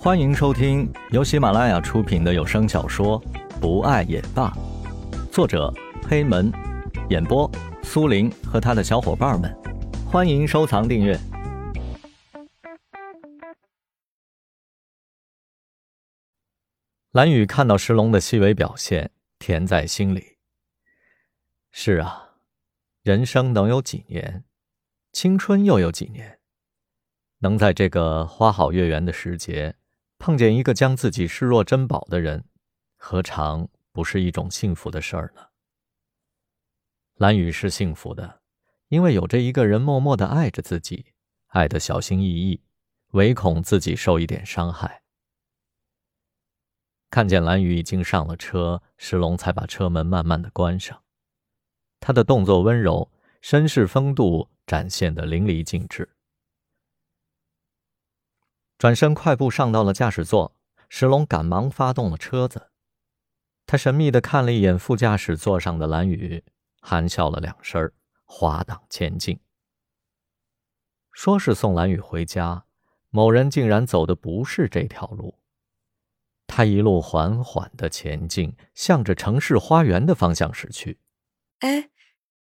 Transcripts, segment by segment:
欢迎收听由喜马拉雅出品的有声小说《不爱也罢》，作者黑门，演播苏林和他的小伙伴们。欢迎收藏订阅。蓝雨看到石龙的细微表现，甜在心里。是啊，人生能有几年？青春又有几年？能在这个花好月圆的时节。碰见一个将自己视若珍宝的人，何尝不是一种幸福的事儿呢？蓝雨是幸福的，因为有着一个人默默的爱着自己，爱的小心翼翼，唯恐自己受一点伤害。看见蓝雨已经上了车，石龙才把车门慢慢的关上。他的动作温柔，绅士风度展现的淋漓尽致。转身快步上到了驾驶座，石龙赶忙发动了车子。他神秘的看了一眼副驾驶座上的蓝雨，含笑了两声，滑档前进。说是送蓝雨回家，某人竟然走的不是这条路。他一路缓缓的前进，向着城市花园的方向驶去。哎，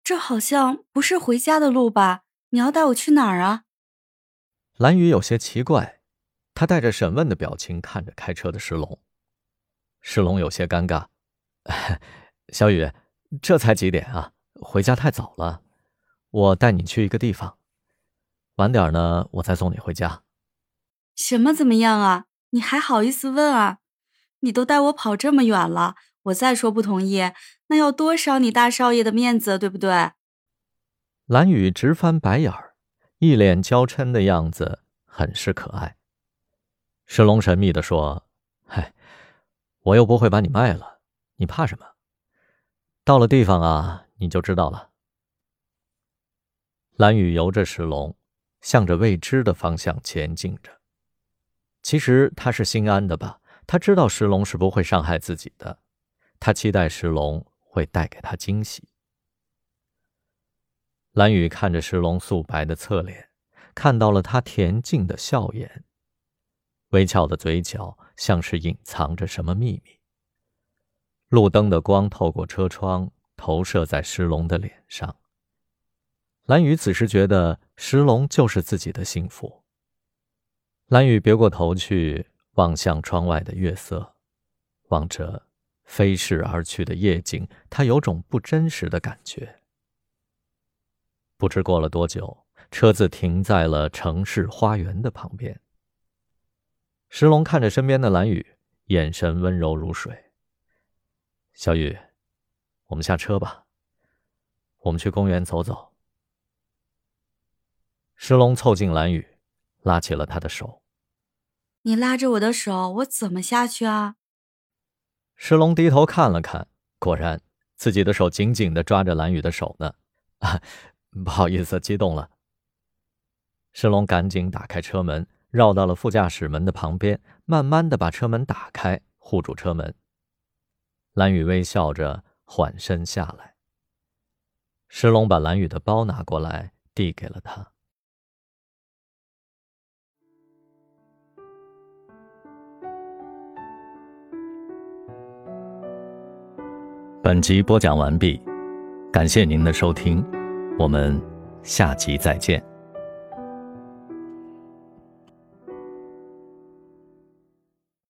这好像不是回家的路吧？你要带我去哪儿啊？蓝雨有些奇怪。他带着审问的表情看着开车的石龙，石龙有些尴尬。小雨，这才几点啊？回家太早了。我带你去一个地方，晚点呢，我再送你回家。什么怎么样啊？你还好意思问啊？你都带我跑这么远了，我再说不同意，那要多伤你大少爷的面子，对不对？蓝雨直翻白眼儿，一脸娇嗔的样子，很是可爱。石龙神秘地说：“嗨，我又不会把你卖了，你怕什么？到了地方啊，你就知道了。”蓝雨由着石龙，向着未知的方向前进着。其实他是心安的吧？他知道石龙是不会伤害自己的，他期待石龙会带给他惊喜。蓝雨看着石龙素白的侧脸，看到了他恬静的笑颜。微翘的嘴角像是隐藏着什么秘密。路灯的光透过车窗，投射在石龙的脸上。蓝雨此时觉得石龙就是自己的幸福。蓝雨别过头去，望向窗外的月色，望着飞逝而去的夜景，他有种不真实的感觉。不知过了多久，车子停在了城市花园的旁边。石龙看着身边的蓝雨，眼神温柔如水。小雨，我们下车吧，我们去公园走走。石龙凑近蓝雨，拉起了他的手。你拉着我的手，我怎么下去啊？石龙低头看了看，果然自己的手紧紧的抓着蓝雨的手呢。啊，不好意思，激动了。石龙赶紧打开车门。绕到了副驾驶门的旁边，慢慢的把车门打开，护住车门。蓝雨微笑着缓身下来。石龙把蓝雨的包拿过来，递给了他。本集播讲完毕，感谢您的收听，我们下集再见。